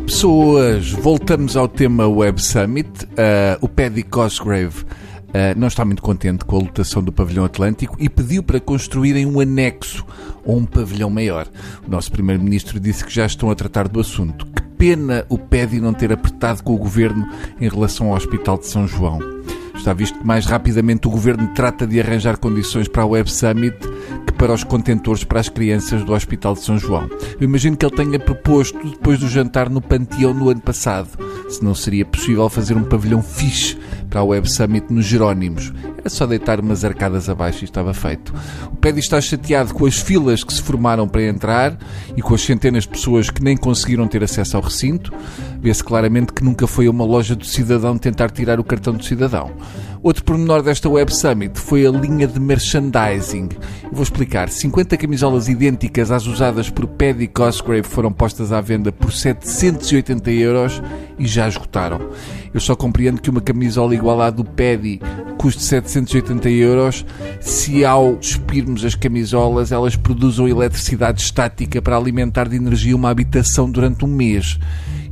pessoas, voltamos ao tema Web Summit. Uh, o Paddy Cosgrave uh, não está muito contente com a lotação do pavilhão Atlântico e pediu para construírem um anexo ou um pavilhão maior. O nosso primeiro-ministro disse que já estão a tratar do assunto. Que pena o Paddy não ter apertado com o governo em relação ao Hospital de São João. Está visto que mais rapidamente o governo trata de arranjar condições para a Web Summit para os contentores para as crianças do Hospital de São João. Eu imagino que ele tenha proposto, depois do jantar no Panteão no ano passado, se não seria possível fazer um pavilhão fixe para a Web Summit nos Jerónimos. Era só deitar umas arcadas abaixo e estava feito. O Pedi está chateado com as filas que se formaram para entrar e com as centenas de pessoas que nem conseguiram ter acesso ao recinto. Vê-se claramente que nunca foi a uma loja do cidadão tentar tirar o cartão do cidadão. Outro pormenor desta Web Summit foi a linha de merchandising. Eu vou explicar. 50 camisolas idênticas às usadas por Paddy Cosgrave foram postas à venda por 780 euros e já esgotaram. Eu só compreendo que uma camisola igual à do Paddy custe 780 euros se ao despirmos as camisolas elas produzam eletricidade estática para alimentar de energia uma habitação durante um mês.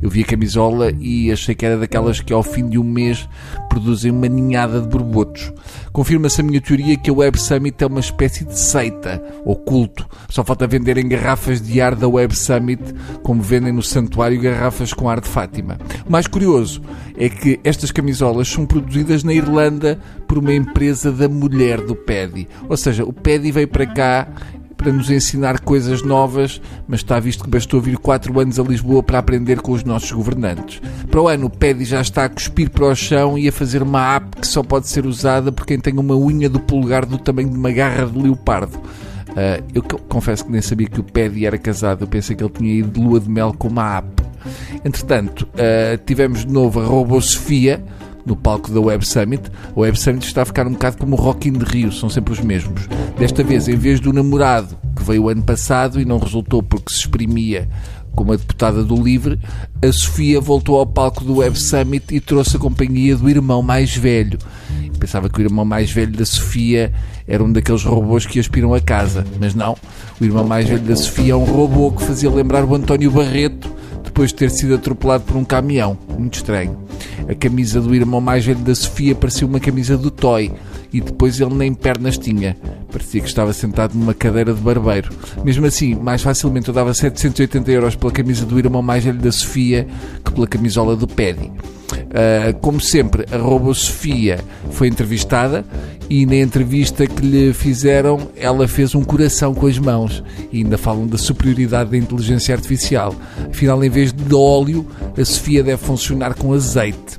Eu vi a camisola e achei que era daquelas que ao fim de um mês produzem uma ninhada de borbotos. Confirma-se a minha teoria que a Web Summit é uma espécie de seita ou culto. Só falta venderem garrafas de ar da Web Summit, como vendem no santuário garrafas com ar de Fátima. O mais curioso é que estas camisolas são produzidas na Irlanda por uma empresa da mulher do Paddy. Ou seja, o Paddy veio para cá para nos ensinar coisas novas, mas está visto que bastou vir 4 anos a Lisboa para aprender com os nossos governantes. Para o ano, o Paddy já está a cuspir para o chão e a fazer uma app que só pode ser usada por quem tem uma unha do polegar do tamanho de uma garra de leopardo. Uh, eu confesso que nem sabia que o Paddy era casado, eu pensei que ele tinha ido de lua de mel com uma app. Entretanto, uh, tivemos de novo a Robo Sofia, no palco da Web Summit. A Web Summit está a ficar um bocado como o Rock in Rio, são sempre os mesmos. Desta vez, em vez do namorado, que veio ano passado e não resultou porque se exprimia como a deputada do Livre, a Sofia voltou ao palco do Web Summit e trouxe a companhia do irmão mais velho. Pensava que o irmão mais velho da Sofia era um daqueles robôs que aspiram a casa, mas não. O irmão mais velho da Sofia é um robô que fazia lembrar o António Barreto depois de ter sido atropelado por um caminhão. Muito estranho. A camisa do irmão mais velho da Sofia parecia uma camisa do Toy e depois ele nem pernas tinha. Parecia que estava sentado numa cadeira de barbeiro. Mesmo assim, mais facilmente eu dava 780 euros pela camisa do irmão mais velho da Sofia que pela camisola do Paddy. Uh, como sempre, a Robo Sofia foi entrevistada e na entrevista que lhe fizeram, ela fez um coração com as mãos. E ainda falam da superioridade da inteligência artificial. Afinal, em vez de óleo, a Sofia deve funcionar com azeite.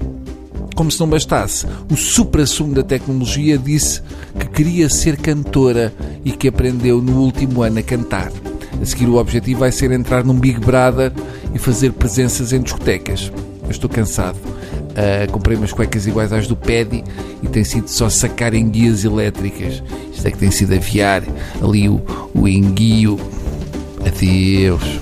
Como se não bastasse, o supra-sumo da tecnologia disse que queria ser cantora e que aprendeu no último ano a cantar. A seguir, o objetivo vai ser entrar num Big Brother e fazer presenças em discotecas. Eu estou cansado. Uh, comprei umas cuecas iguais às do Paddy e tem sido só sacar enguias elétricas. Isto é que tem sido aviar ali o, o enguio. Adeus.